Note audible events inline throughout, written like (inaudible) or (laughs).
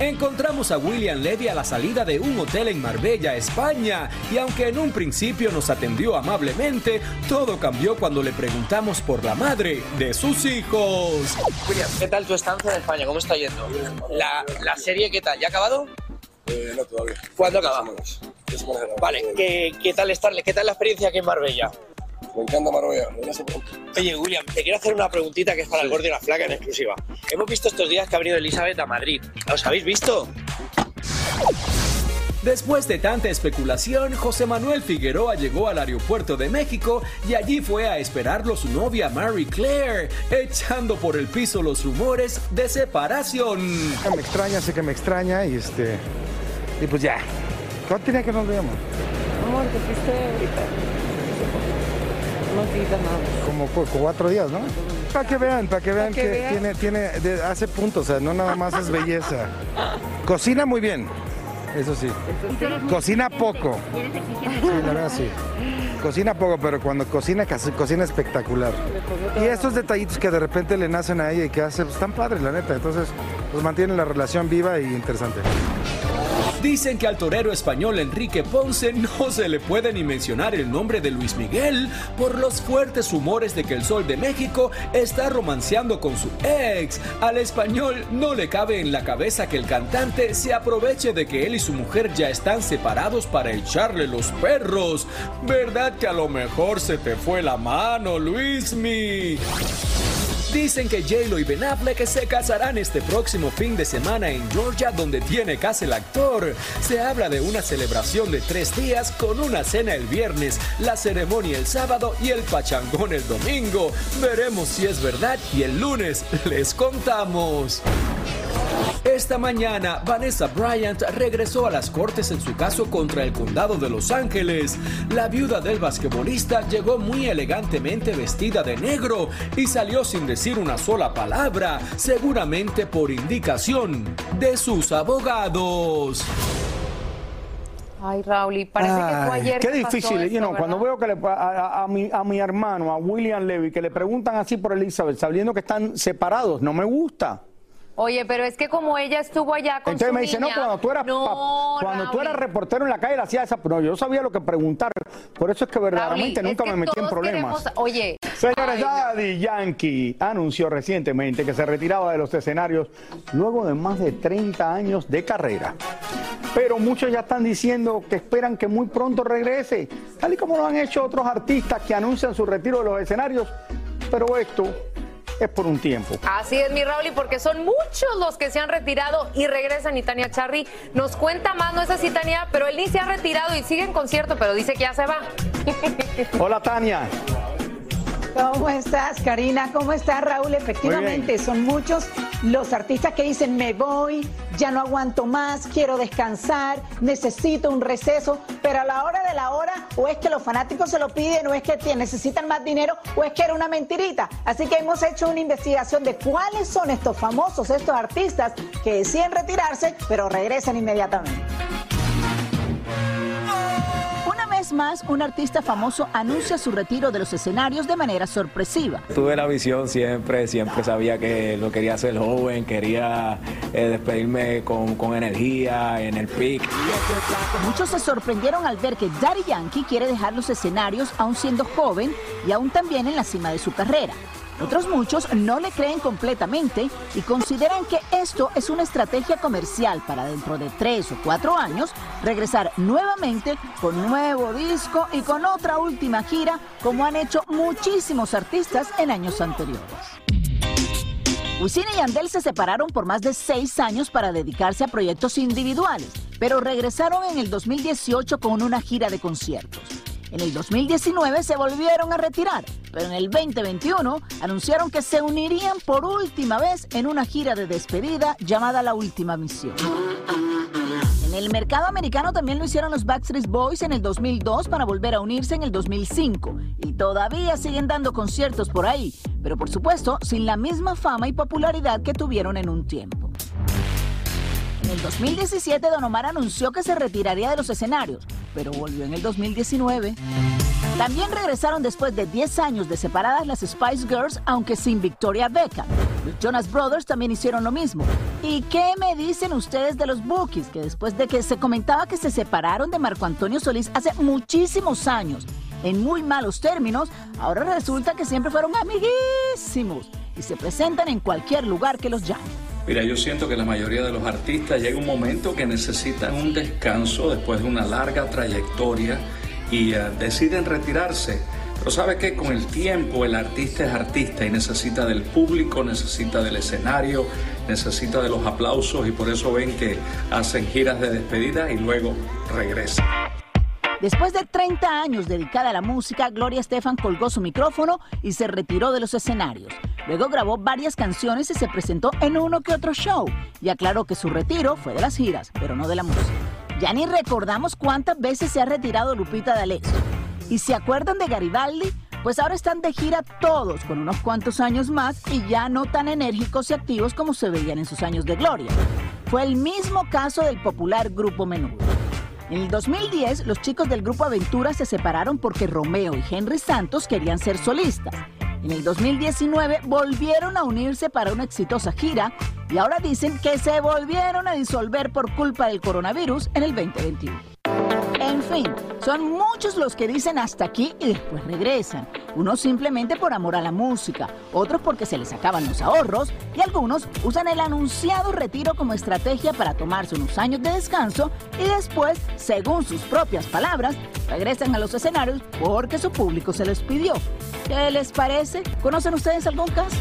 Encontramos a William Levy a la salida de un hotel en Marbella, España, y aunque en un principio nos atendió amablemente, todo cambió cuando le preguntamos por la madre de sus hijos. William, ¿qué tal tu estancia en España? ¿Cómo está yendo? La, la serie, ¿qué tal? ¿Ya ha acabado? Eh, no, todavía. ¿Cuándo acabamos? Vale, ¿qué, qué tal estar, ¿qué tal la experiencia aquí en Marbella? Me encanta Marbella. Oye, William, te quiero hacer una preguntita que es para el gordo y la flaca en exclusiva. Hemos visto estos días que ha venido Elizabeth a Madrid. ¿Os habéis visto? Después de tanta especulación, José Manuel Figueroa llegó al aeropuerto de México y allí fue a esperarlo su novia Mary Claire, echando por el piso los rumores de separación. Me extraña, sé que me extraña y este. Y pues ya. ¿Cuánto tiene que nos veamos? Amor, te fuiste ahorita. No digas nada. Como cu- cuatro días, ¿no? Para que vean, para que vean que que, vean. tiene, tiene, de- hace puntos, o sea, no nada más es belleza. Cocina muy bien, eso sí. Cocina poco. Sí, la verdad sí. Cocina poco, pero cuando cocina, casi- cocina espectacular. Y estos detallitos que de repente le nacen a ella y que hace, pues están padres, la neta. Entonces, pues mantienen la relación viva y interesante. Dicen que al torero español Enrique Ponce no se le puede ni mencionar el nombre de Luis Miguel por los fuertes rumores de que el Sol de México está romanceando con su ex. Al español no le cabe en la cabeza que el cantante se aproveche de que él y su mujer ya están separados para echarle los perros. ¿Verdad que a lo mejor se te fue la mano, Luismi? Dicen que J-Lo y Ben Affleck se casarán este próximo fin de semana en Georgia, donde tiene casa el actor. Se habla de una celebración de tres días con una cena el viernes, la ceremonia el sábado y el pachangón el domingo. Veremos si es verdad y el lunes les contamos. Esta mañana, Vanessa Bryant regresó a las cortes en su caso contra el condado de Los Ángeles. La viuda del basquetbolista llegó muy elegantemente vestida de negro y salió sin decir una sola palabra, seguramente por indicación de sus abogados. Ay, Raúl, y parece que fue Ay, ayer. Qué que pasó difícil, esto, you know, cuando veo que le, a, a- a mi, a mi hermano, a William Levy, que le preguntan así por Elizabeth, sabiendo que están separados, no me gusta. Oye, pero es que como ella estuvo allá con Entonces su me dice, no, cuando tú eras No, cuando tú eras reportero en la calle, le hacía esa, pero yo sabía lo que preguntar. Por eso es que verdaderamente Raúl, nunca es que me metí en problemas. queremos- Oye, Señores, no. Daddy Yankee anunció recientemente que se retiraba de los escenarios luego de más de 30 años de carrera. Pero muchos ya están diciendo que esperan que muy pronto regrese, tal y como lo han hecho otros artistas que anuncian su retiro de los escenarios. Pero esto es por un tiempo. Así es, mi Raúl, y porque son muchos los que se han retirado y regresan. Y Tania Charry nos cuenta más, no es así, Tania, pero él ni se ha retirado y sigue en concierto, pero dice que ya se va. Hola Tania. ¿Cómo estás, Karina? ¿Cómo estás, Raúl? Efectivamente, son muchos los artistas que dicen, me voy, ya no aguanto más, quiero descansar, necesito un receso, pero a la hora de la hora, o es que los fanáticos se lo piden, o es que necesitan más dinero, o es que era una mentirita. Así que hemos hecho una investigación de cuáles son estos famosos, estos artistas que deciden retirarse, pero regresan inmediatamente. Más, un artista famoso anuncia su retiro de los escenarios de manera sorpresiva. Tuve la visión siempre, siempre sabía que lo quería hacer joven, quería eh, despedirme con, con energía, en el pic. Muchos se sorprendieron al ver que Daddy Yankee quiere dejar los escenarios aún siendo joven y aún también en la cima de su carrera. Otros muchos no le creen completamente y consideran que esto es una estrategia comercial para dentro de tres o cuatro años regresar nuevamente con nuevo disco y con otra última gira como han hecho muchísimos artistas en años anteriores. Wisin y Yandel se separaron por más de seis años para dedicarse a proyectos individuales, pero regresaron en el 2018 con una gira de conciertos. En el 2019 se volvieron a retirar, pero en el 2021 anunciaron que se unirían por última vez en una gira de despedida llamada La Última Misión. En el mercado americano también lo hicieron los Backstreet Boys en el 2002 para volver a unirse en el 2005 y todavía siguen dando conciertos por ahí, pero por supuesto sin la misma fama y popularidad que tuvieron en un tiempo. En el 2017 Don Omar anunció que se retiraría de los escenarios, pero volvió en el 2019. También regresaron después de 10 años de separadas las Spice Girls, aunque sin Victoria Beckham. Los Jonas Brothers también hicieron lo mismo. ¿Y qué me dicen ustedes de los Bookies? Que después de que se comentaba que se separaron de Marco Antonio Solís hace muchísimos años, en muy malos términos, ahora resulta que siempre fueron amiguísimos y se presentan en cualquier lugar que los llame. Mira, yo siento que la mayoría de los artistas llega un momento que necesitan un descanso después de una larga trayectoria y uh, deciden retirarse. Pero sabe que con el tiempo el artista es artista y necesita del público, necesita del escenario, necesita de los aplausos y por eso ven que hacen giras de despedida y luego regresan. Después de 30 años dedicada a la música, Gloria Estefan colgó su micrófono y se retiró de los escenarios. Luego grabó varias canciones y se presentó en uno que otro show y aclaró que su retiro fue de las giras, pero no de la música. Ya ni recordamos cuántas veces se ha retirado Lupita D'Alessio. ¿Y se acuerdan de Garibaldi? Pues ahora están de gira todos con unos cuantos años más y ya no tan enérgicos y activos como se veían en sus años de gloria. Fue el mismo caso del popular grupo Menudo. En el 2010, los chicos del grupo Aventura se separaron porque Romeo y Henry Santos querían ser solistas. En el 2019 volvieron a unirse para una exitosa gira y ahora dicen que se volvieron a disolver por culpa del coronavirus en el 2021. En fin, son muchos los que dicen hasta aquí y después regresan. Unos simplemente por amor a la música, otros porque se les acaban los ahorros y algunos usan el anunciado retiro como estrategia para tomarse unos años de descanso y después, según sus propias palabras, regresan a los escenarios porque su público se les pidió. ¿Qué les parece? ¿Conocen ustedes algún caso?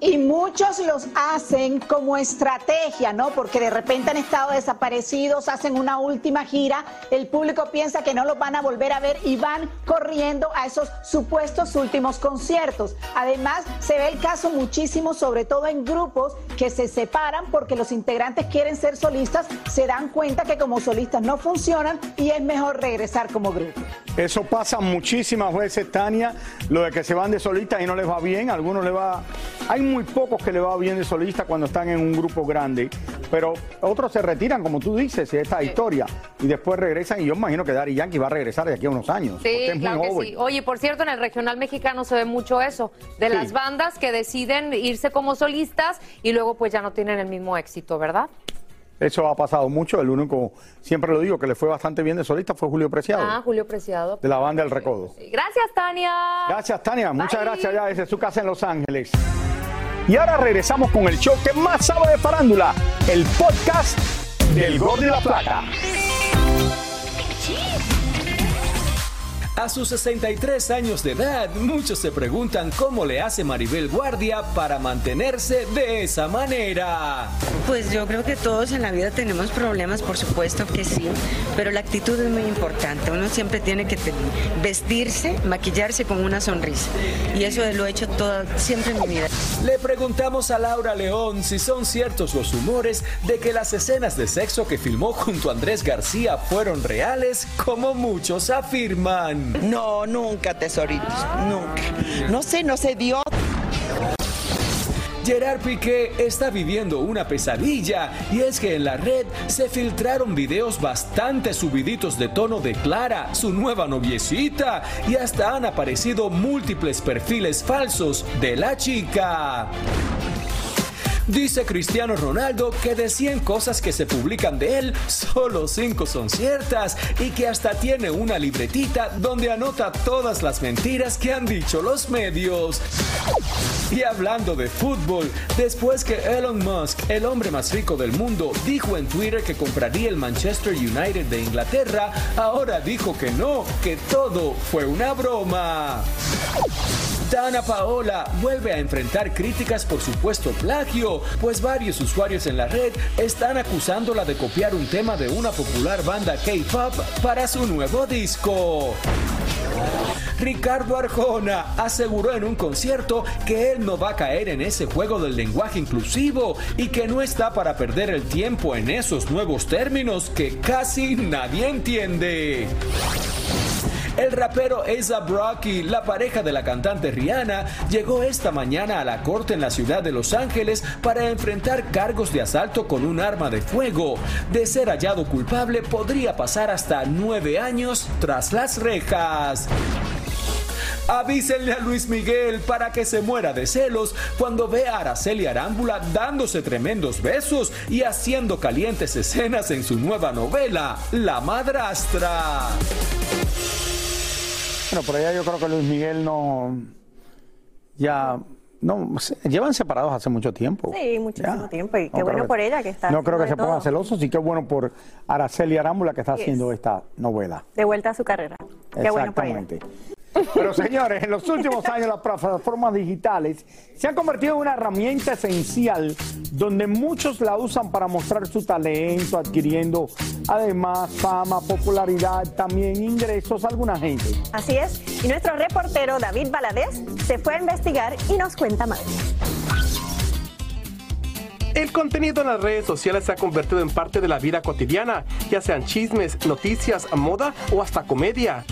Y muchos los hacen como estrategia, ¿no? Porque de repente han estado desaparecidos, hacen una última gira, el público piensa que no los van a volver a ver y van corriendo a esos supuestos últimos conciertos. Además, se ve el caso muchísimo, sobre todo en grupos que se separan porque los integrantes quieren ser solistas, se dan cuenta que como solistas no funcionan y es mejor regresar como grupo. Eso pasa muchísimas veces, Tania, lo de que se van de solistas y no les va bien, a algunos les va... Hay muy pocos que le va bien de solista cuando están en un grupo grande, pero otros se retiran, como tú dices, esta historia, y después regresan, y yo imagino que Dari Yankee va a regresar de aquí a unos años. Sí, claro que sí. Oye, por cierto, en el regional mexicano se ve mucho eso, de las bandas que deciden irse como solistas y luego pues ya no tienen el mismo éxito, ¿verdad? Eso ha pasado mucho. El único, siempre lo digo, que le fue bastante bien de solista fue Julio Preciado. Ah, Julio Preciado. De la banda El Recodo. Gracias, Tania. Gracias, Tania. Muchas gracias ya desde su casa en Los Ángeles. Y ahora regresamos con el show que más sabe de farándula, el podcast del Gol de la Plata. A sus 63 años de edad, muchos se preguntan cómo le hace Maribel Guardia para mantenerse de esa manera. Pues yo creo que todos en la vida tenemos problemas, por supuesto que sí, pero la actitud es muy importante. Uno siempre tiene que vestirse, maquillarse con una sonrisa. Y eso lo he hecho todo, siempre en mi vida. Le preguntamos a Laura León si son ciertos los rumores de que las escenas de sexo que filmó junto a Andrés García fueron reales, como muchos afirman. No, nunca, tesoritos, nunca. No sé, no se dio. Gerard Piqué está viviendo una pesadilla y es que en la red se filtraron videos bastante subiditos de tono de Clara, su nueva noviecita, y hasta han aparecido múltiples perfiles falsos de la chica. Dice Cristiano Ronaldo que de 100 cosas que se publican de él, solo 5 son ciertas y que hasta tiene una libretita donde anota todas las mentiras que han dicho los medios. Y hablando de fútbol, después que Elon Musk, el hombre más rico del mundo, dijo en Twitter que compraría el Manchester United de Inglaterra, ahora dijo que no, que todo fue una broma. Dana Paola vuelve a enfrentar críticas por supuesto plagio, pues varios usuarios en la red están acusándola de copiar un tema de una popular banda K-pop para su nuevo disco. Ricardo Arjona aseguró en un concierto que él no va a caer en ese juego del lenguaje inclusivo y que no está para perder el tiempo en esos nuevos términos que casi nadie entiende. El rapero A$AP Rocky, la pareja de la cantante Rihanna, llegó esta mañana a la corte en la ciudad de Los Ángeles para enfrentar cargos de asalto con un arma de fuego. De ser hallado culpable, podría pasar hasta nueve años tras las rejas. Avísenle a Luis Miguel para que se muera de celos cuando ve a Araceli Arámbula dándose tremendos besos y haciendo calientes escenas en su nueva novela, La Madrastra. Bueno, por allá yo creo que Luis Miguel no. Ya. No, llevan separados hace mucho tiempo. Sí, muchísimo tiempo. Y qué bueno por ella que está. No creo que se pongan celosos y qué bueno por Araceli Arámbula que está haciendo esta novela. De vuelta a su carrera. Qué bueno por ella. Pero señores, en los últimos años las plataformas digitales se han convertido en una herramienta esencial donde muchos la usan para mostrar su talento, adquiriendo además fama, popularidad, también ingresos a alguna gente. Así es, y nuestro reportero David Valadez se fue a investigar y nos cuenta más. El contenido en las redes sociales se ha convertido en parte de la vida cotidiana, ya sean chismes, noticias, moda o hasta comedia.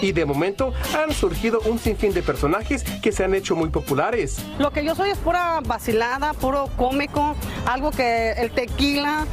Y de momento han surgido un sinfín de personajes que se han hecho muy populares. Lo que yo soy es pura vacilada, puro cómico, algo que el tequila.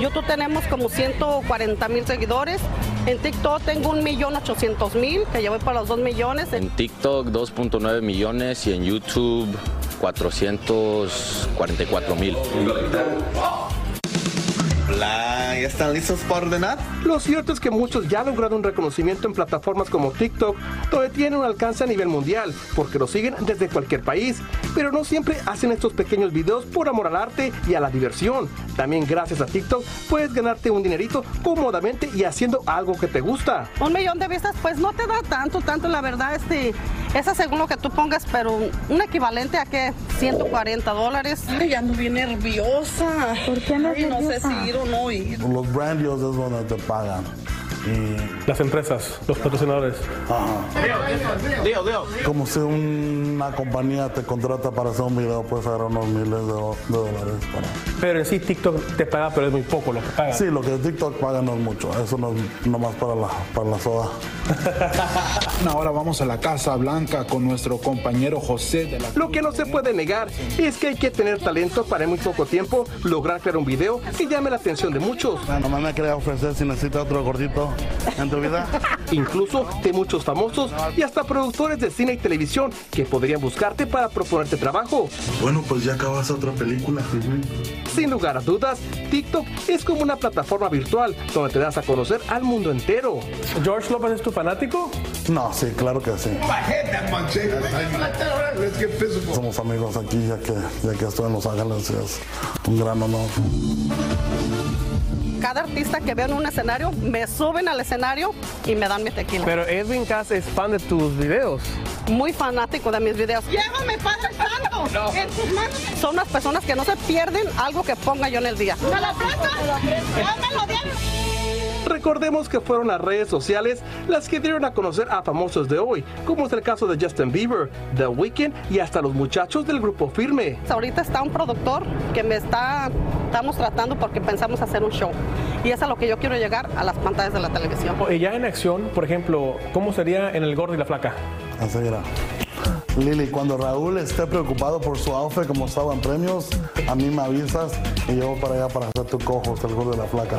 YouTube tenemos como 140 mil seguidores. En TikTok tengo un millón ochocientos mil, que ya voy para los 2 millones. En TikTok 2.9 millones y en YouTube 444 mil. ¿Ya están listos para ordenar? Lo cierto es que muchos ya han logrado un reconocimiento en plataformas como TikTok, donde tienen un alcance a nivel mundial, porque lo siguen desde cualquier país. Pero no siempre hacen estos pequeños videos por amor al arte y a la diversión. También gracias a TikTok puedes ganarte un dinerito cómodamente y haciendo algo que te gusta. Un millón de vistas, pues no te da tanto, tanto la verdad, este, esa según lo que tú pongas, pero un equivalente a que 140 dólares. Ay, ando bien nerviosa. ¿Por qué no sé si ir o no ir. Los brandios es donde te pagan. Y... Las empresas, los patrocinadores. Ajá. Dios, Dios. Como si una compañía te contrata para hacer un video, puedes agarrar unos miles de, dólares. Para... Pero en sí TikTok te paga, pero es muy poco lo que paga. Sí, lo que TikTok paga no es mucho. Eso no es nomás para la, para la soda. (laughs) Ahora vamos a la Casa Blanca con nuestro compañero José de la... Lo que no se puede negar es que hay que tener talento para en muy poco tiempo lograr crear un video que llame la atención de muchos. Nomás me quería ofrecer si necesitas otro gordito en tu vida. Incluso de muchos famosos y hasta productores de cine y televisión que podrían buscarte para proponerte trabajo. Bueno, pues ya acabas otra película. Sin lugar a dudas, TikTok es como una plataforma virtual donde te das a conocer al mundo entero. ¿George López es tu fanático? No, sí, claro que sí. Somos amigos aquí, ya que, ya que estoy en Los Ángeles, es un gran honor. Cada artista que veo en un escenario, me suben al escenario y me dan mi tequila. Pero Edwin Cass es fan de tus videos. Muy fanático de mis videos. ¡Llévame, Padre Santo! En tus manos. Son unas personas que no se pierden algo que ponga yo en el día. ¡Me la! ¡Dámelo, Recordemos que fueron las redes sociales las que dieron a conocer a famosos de hoy, como es el caso de Justin Bieber, The Weeknd y hasta los muchachos del grupo Firme. Ahorita está un productor que me está, estamos tratando porque pensamos hacer un show. Y es a lo que yo quiero llegar a las pantallas de la televisión. Y ya en acción, por ejemplo, ¿cómo sería en El Gordo y la Flaca? Así era. Lili, cuando Raúl esté preocupado por su outfit como estaba en premios, a mí me avisas y yo voy para allá para hacer tu cojo, el gordo de la flaca.